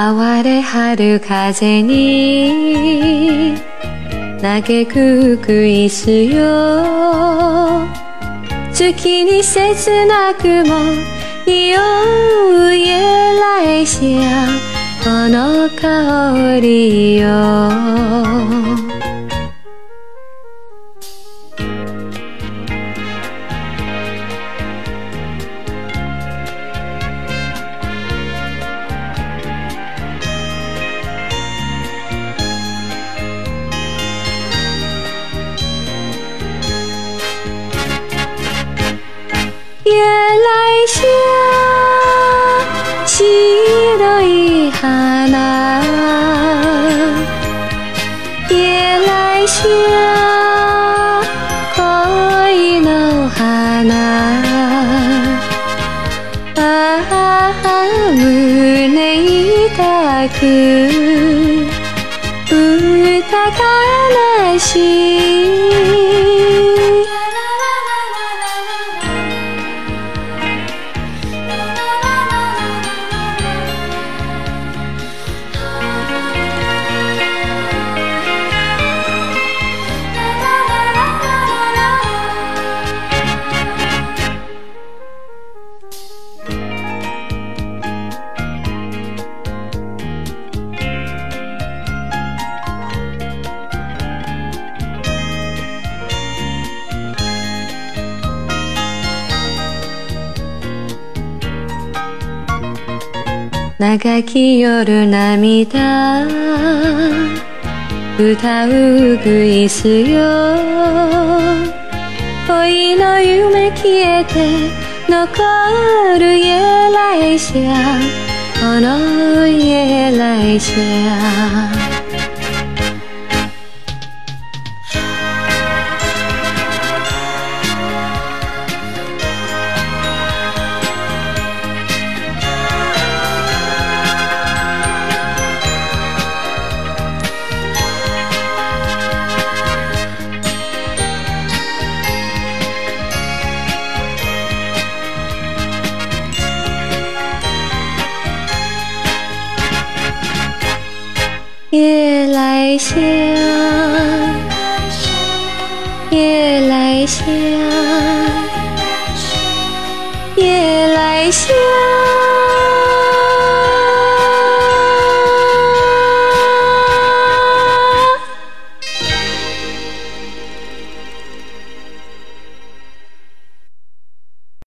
哀れ春風に嘆くくいすよ月に切なくも匂いえらいしやこの香りよ。来香恋の花。ああ胸痛く歌悲しい長き夜涙。歌うグイスよ。恋の夢消えて残る夜来車この夜来車夜来香，夜来香，夜来香。